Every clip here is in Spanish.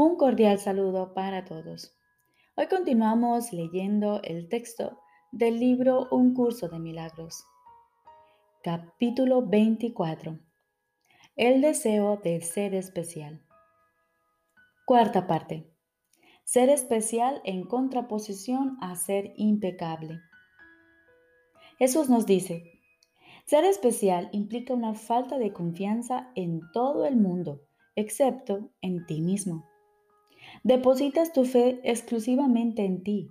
Un cordial saludo para todos. Hoy continuamos leyendo el texto del libro Un curso de milagros. Capítulo 24. El deseo de ser especial. Cuarta parte. Ser especial en contraposición a ser impecable. Jesús nos dice, ser especial implica una falta de confianza en todo el mundo, excepto en ti mismo. Depositas tu fe exclusivamente en ti.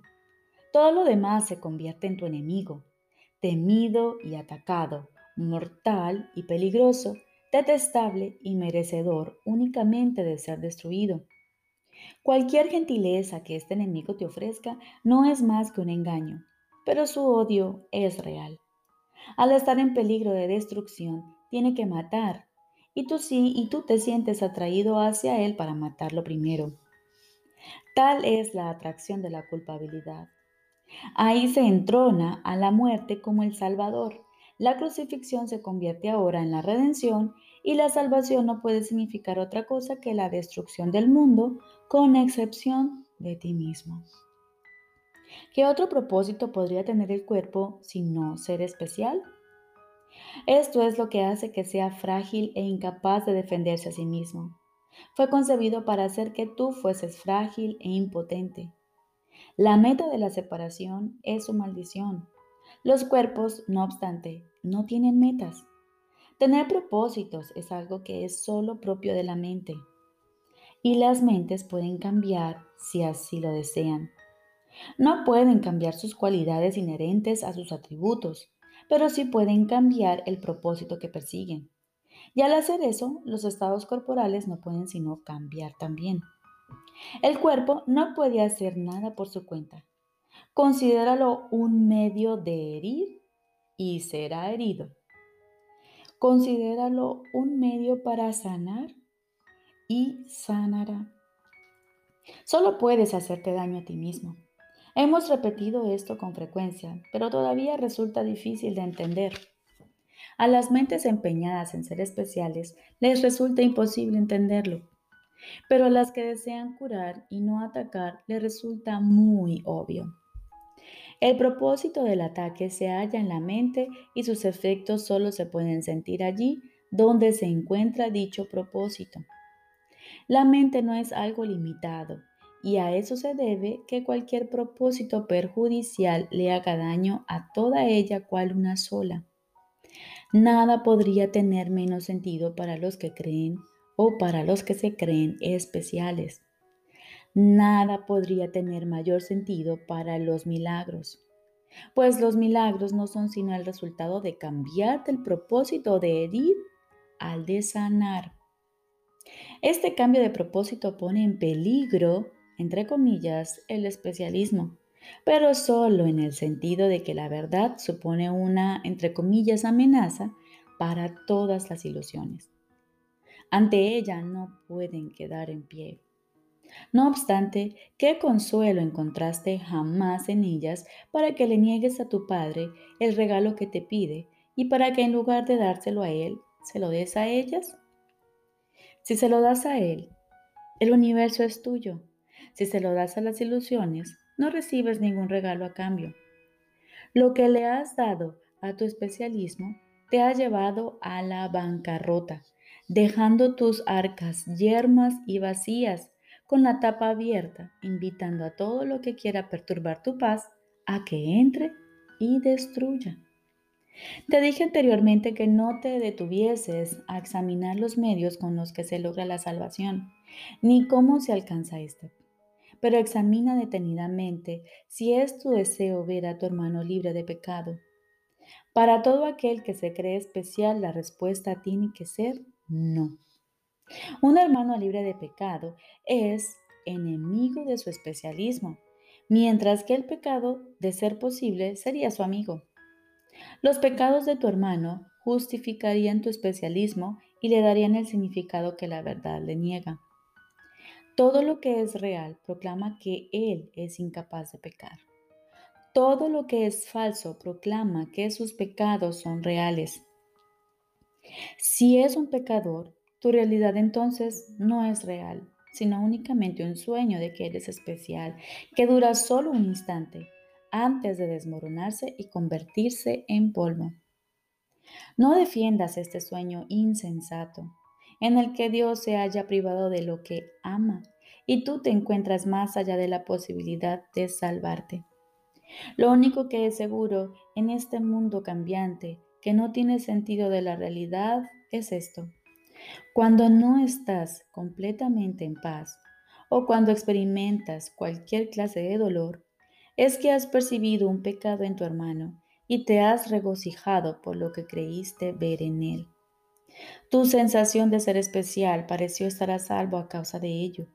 Todo lo demás se convierte en tu enemigo, temido y atacado, mortal y peligroso, detestable y merecedor únicamente de ser destruido. Cualquier gentileza que este enemigo te ofrezca no es más que un engaño, pero su odio es real. Al estar en peligro de destrucción, tiene que matar, y tú sí, y tú te sientes atraído hacia él para matarlo primero. Tal es la atracción de la culpabilidad. Ahí se entrona a la muerte como el Salvador. La crucifixión se convierte ahora en la redención y la salvación no puede significar otra cosa que la destrucción del mundo, con excepción de ti mismo. ¿Qué otro propósito podría tener el cuerpo si no ser especial? Esto es lo que hace que sea frágil e incapaz de defenderse a sí mismo. Fue concebido para hacer que tú fueses frágil e impotente. La meta de la separación es su maldición. Los cuerpos, no obstante, no tienen metas. Tener propósitos es algo que es solo propio de la mente. Y las mentes pueden cambiar si así lo desean. No pueden cambiar sus cualidades inherentes a sus atributos, pero sí pueden cambiar el propósito que persiguen. Y al hacer eso, los estados corporales no pueden sino cambiar también. El cuerpo no puede hacer nada por su cuenta. Considéralo un medio de herir y será herido. Considéralo un medio para sanar y sanará. Solo puedes hacerte daño a ti mismo. Hemos repetido esto con frecuencia, pero todavía resulta difícil de entender. A las mentes empeñadas en ser especiales les resulta imposible entenderlo, pero a las que desean curar y no atacar les resulta muy obvio. El propósito del ataque se halla en la mente y sus efectos solo se pueden sentir allí donde se encuentra dicho propósito. La mente no es algo limitado y a eso se debe que cualquier propósito perjudicial le haga daño a toda ella cual una sola. Nada podría tener menos sentido para los que creen o para los que se creen especiales. Nada podría tener mayor sentido para los milagros, pues los milagros no son sino el resultado de cambiar del propósito de herir al de sanar. Este cambio de propósito pone en peligro, entre comillas, el especialismo, pero solo en el sentido de que la verdad supone una, entre comillas, amenaza para todas las ilusiones. Ante ella no pueden quedar en pie. No obstante, ¿qué consuelo encontraste jamás en ellas para que le niegues a tu Padre el regalo que te pide y para que en lugar de dárselo a Él, se lo des a ellas? Si se lo das a Él, el universo es tuyo. Si se lo das a las ilusiones, no recibes ningún regalo a cambio. Lo que le has dado a tu especialismo te ha llevado a la bancarrota, dejando tus arcas yermas y vacías, con la tapa abierta, invitando a todo lo que quiera perturbar tu paz a que entre y destruya. Te dije anteriormente que no te detuvieses a examinar los medios con los que se logra la salvación, ni cómo se alcanza esta pero examina detenidamente si es tu deseo ver a tu hermano libre de pecado. Para todo aquel que se cree especial, la respuesta tiene que ser no. Un hermano libre de pecado es enemigo de su especialismo, mientras que el pecado, de ser posible, sería su amigo. Los pecados de tu hermano justificarían tu especialismo y le darían el significado que la verdad le niega. Todo lo que es real proclama que Él es incapaz de pecar. Todo lo que es falso proclama que sus pecados son reales. Si es un pecador, tu realidad entonces no es real, sino únicamente un sueño de que eres especial, que dura solo un instante, antes de desmoronarse y convertirse en polvo. No defiendas este sueño insensato, en el que Dios se haya privado de lo que ama y tú te encuentras más allá de la posibilidad de salvarte. Lo único que es seguro en este mundo cambiante, que no tiene sentido de la realidad, es esto. Cuando no estás completamente en paz o cuando experimentas cualquier clase de dolor, es que has percibido un pecado en tu hermano y te has regocijado por lo que creíste ver en él. Tu sensación de ser especial pareció estar a salvo a causa de ello,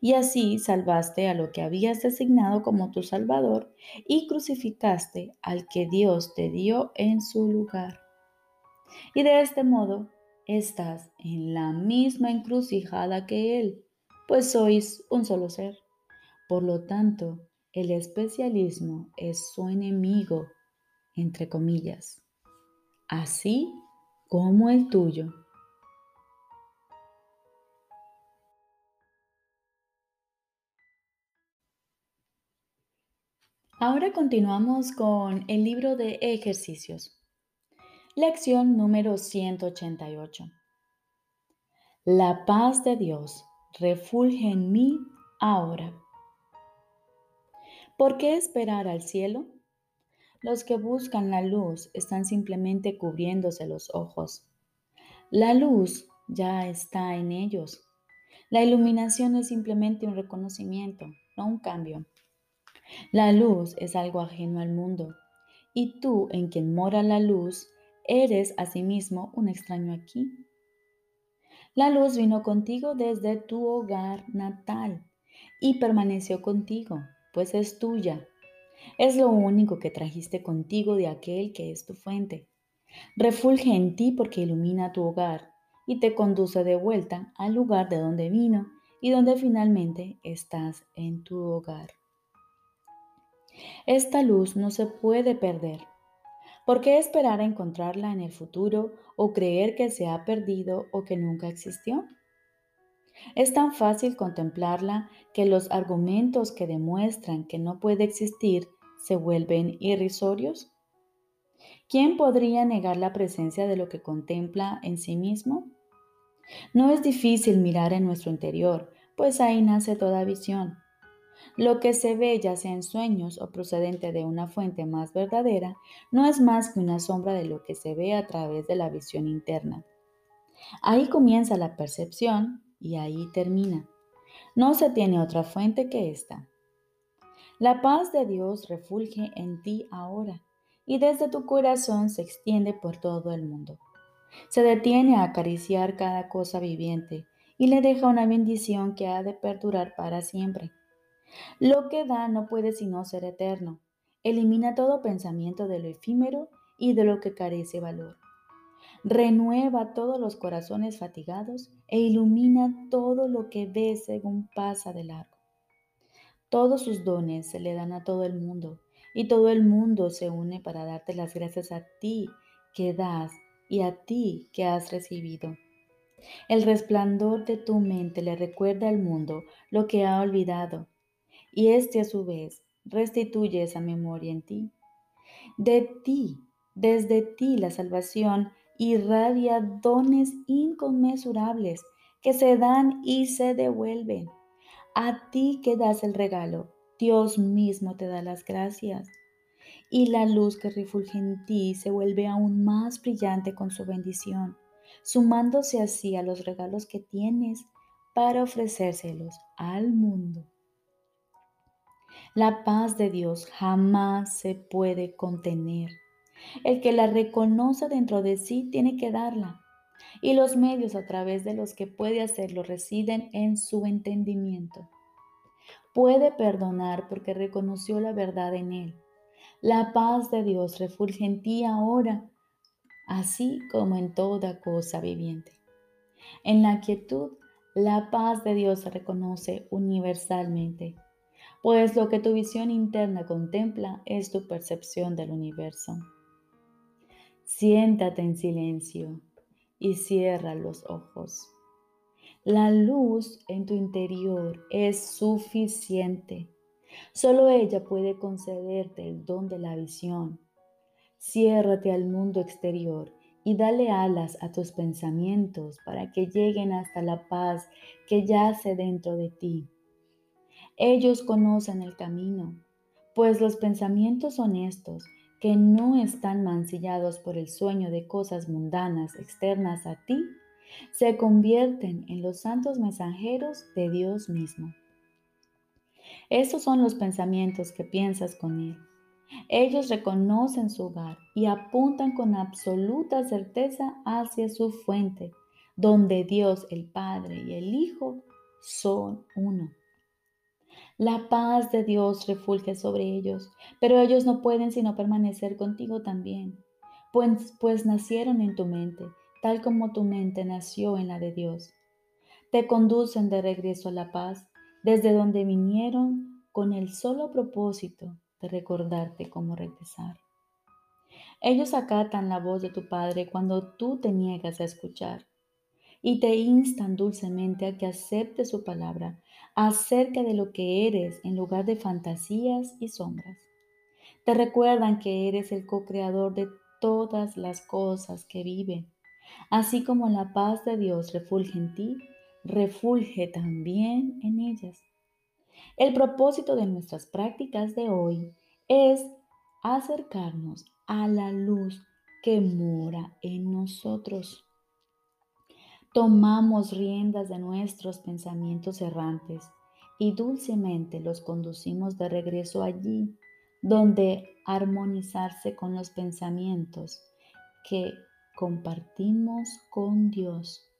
y así salvaste a lo que habías designado como tu Salvador y crucificaste al que Dios te dio en su lugar. Y de este modo estás en la misma encrucijada que Él, pues sois un solo ser. Por lo tanto, el especialismo es su enemigo, entre comillas, así como el tuyo. Ahora continuamos con el libro de ejercicios. Lección número 188. La paz de Dios refulge en mí ahora. ¿Por qué esperar al cielo? Los que buscan la luz están simplemente cubriéndose los ojos. La luz ya está en ellos. La iluminación es simplemente un reconocimiento, no un cambio. La luz es algo ajeno al mundo, y tú, en quien mora la luz, eres asimismo un extraño aquí. La luz vino contigo desde tu hogar natal y permaneció contigo, pues es tuya. Es lo único que trajiste contigo de aquel que es tu fuente. Refulge en ti porque ilumina tu hogar y te conduce de vuelta al lugar de donde vino y donde finalmente estás en tu hogar. Esta luz no se puede perder ¿Por qué esperar a encontrarla en el futuro o creer que se ha perdido o que nunca existió? Es tan fácil contemplarla que los argumentos que demuestran que no puede existir se vuelven irrisorios. ¿Quién podría negar la presencia de lo que contempla en sí mismo? No es difícil mirar en nuestro interior, pues ahí nace toda visión. Lo que se ve, ya sea en sueños o procedente de una fuente más verdadera, no es más que una sombra de lo que se ve a través de la visión interna. Ahí comienza la percepción y ahí termina. No se tiene otra fuente que esta. La paz de Dios refulge en ti ahora y desde tu corazón se extiende por todo el mundo. Se detiene a acariciar cada cosa viviente y le deja una bendición que ha de perdurar para siempre. Lo que da no puede sino ser eterno. Elimina todo pensamiento de lo efímero y de lo que carece valor. Renueva todos los corazones fatigados e ilumina todo lo que ve según pasa de largo. Todos sus dones se le dan a todo el mundo y todo el mundo se une para darte las gracias a ti que das y a ti que has recibido. El resplandor de tu mente le recuerda al mundo lo que ha olvidado y éste a su vez restituye esa memoria en ti. De ti, desde ti la salvación irradia dones inconmensurables que se dan y se devuelven. A ti que das el regalo, Dios mismo te da las gracias. Y la luz que refulge en ti se vuelve aún más brillante con su bendición, sumándose así a los regalos que tienes para ofrecérselos al mundo. La paz de Dios jamás se puede contener. El que la reconoce dentro de sí tiene que darla. Y los medios a través de los que puede hacerlo residen en su entendimiento. Puede perdonar porque reconoció la verdad en él. La paz de Dios refulge en ti ahora, así como en toda cosa viviente. En la quietud, la paz de Dios se reconoce universalmente pues lo que tu visión interna contempla es tu percepción del universo. Siéntate en silencio y cierra los ojos. La luz en tu interior es suficiente. Solo ella puede concederte el don de la visión. Ciérrate al mundo exterior y dale alas a tus pensamientos para que lleguen hasta la paz que yace dentro de ti. Ellos conocen el camino, pues los pensamientos honestos que no están mancillados por el sueño de cosas mundanas externas a ti, se convierten en los santos mensajeros de Dios mismo. Estos son los pensamientos que piensas con Él. Ellos reconocen su hogar y apuntan con absoluta certeza hacia su fuente, donde Dios el Padre y el Hijo son uno. La paz de Dios refulge sobre ellos, pero ellos no pueden sino permanecer contigo también, pues, pues nacieron en tu mente, tal como tu mente nació en la de Dios. Te conducen de regreso a la paz, desde donde vinieron con el solo propósito de recordarte cómo regresar. Ellos acatan la voz de tu Padre cuando tú te niegas a escuchar y te instan dulcemente a que aceptes su palabra acerca de lo que eres en lugar de fantasías y sombras. Te recuerdan que eres el co-creador de todas las cosas que viven. Así como la paz de Dios refulge en ti, refulge también en ellas. El propósito de nuestras prácticas de hoy es acercarnos a la luz que mora en nosotros tomamos riendas de nuestros pensamientos errantes y dulcemente los conducimos de regreso allí, donde armonizarse con los pensamientos que compartimos con Dios.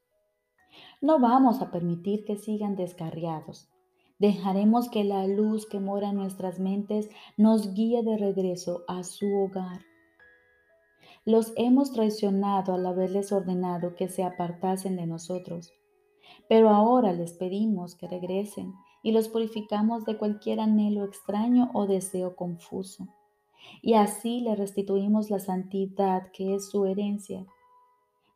No vamos a permitir que sigan descarriados. Dejaremos que la luz que mora en nuestras mentes nos guíe de regreso a su hogar los hemos traicionado al haberles ordenado que se apartasen de nosotros. Pero ahora les pedimos que regresen y los purificamos de cualquier anhelo extraño o deseo confuso. Y así le restituimos la santidad que es su herencia.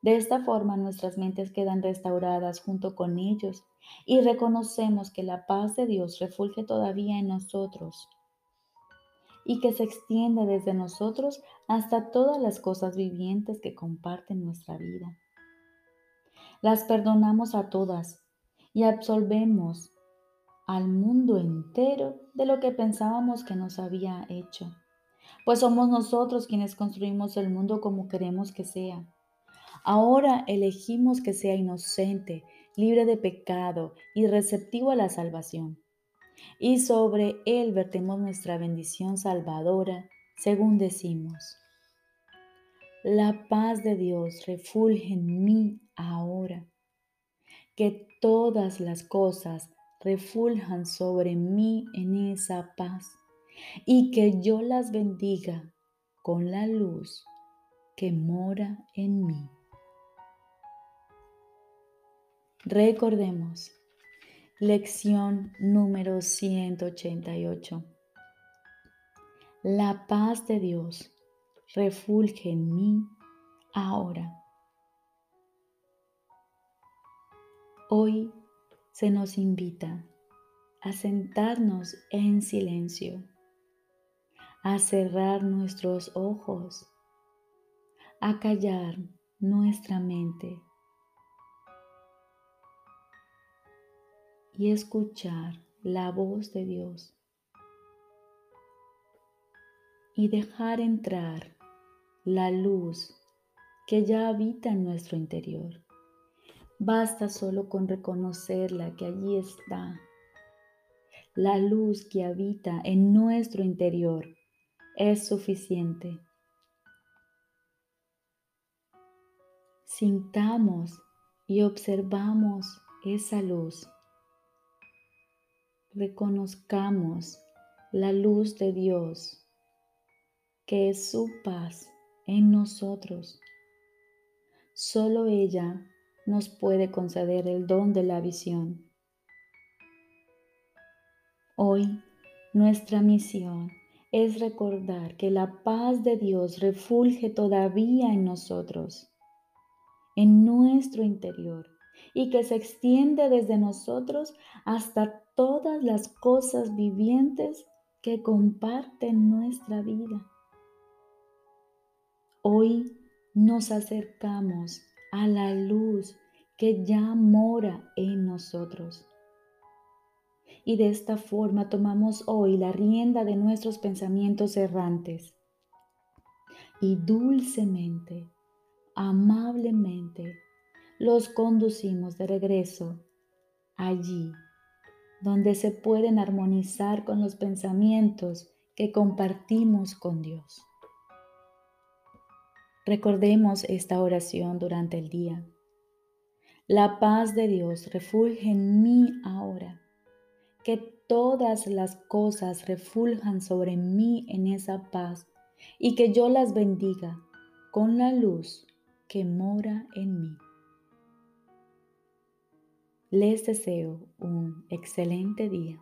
De esta forma nuestras mentes quedan restauradas junto con ellos y reconocemos que la paz de Dios refulge todavía en nosotros y que se extiende desde nosotros hasta todas las cosas vivientes que comparten nuestra vida. Las perdonamos a todas y absolvemos al mundo entero de lo que pensábamos que nos había hecho, pues somos nosotros quienes construimos el mundo como queremos que sea. Ahora elegimos que sea inocente, libre de pecado y receptivo a la salvación y sobre él vertemos nuestra bendición salvadora, según decimos. La paz de Dios refulge en mí ahora. Que todas las cosas refuljan sobre mí en esa paz y que yo las bendiga con la luz que mora en mí. Recordemos Lección número 188. La paz de Dios refulge en mí ahora. Hoy se nos invita a sentarnos en silencio, a cerrar nuestros ojos, a callar nuestra mente y escuchar la voz de Dios y dejar entrar la luz que ya habita en nuestro interior. Basta solo con reconocerla que allí está. La luz que habita en nuestro interior es suficiente. Sintamos y observamos esa luz reconozcamos la luz de Dios, que es su paz en nosotros. Solo ella nos puede conceder el don de la visión. Hoy nuestra misión es recordar que la paz de Dios refulge todavía en nosotros, en nuestro interior, y que se extiende desde nosotros hasta todas las cosas vivientes que comparten nuestra vida. Hoy nos acercamos a la luz que ya mora en nosotros. Y de esta forma tomamos hoy la rienda de nuestros pensamientos errantes y dulcemente, amablemente, los conducimos de regreso allí donde se pueden armonizar con los pensamientos que compartimos con Dios. Recordemos esta oración durante el día. La paz de Dios refulge en mí ahora. Que todas las cosas refuljan sobre mí en esa paz y que yo las bendiga con la luz que mora en mí. Les deseo un excelente día.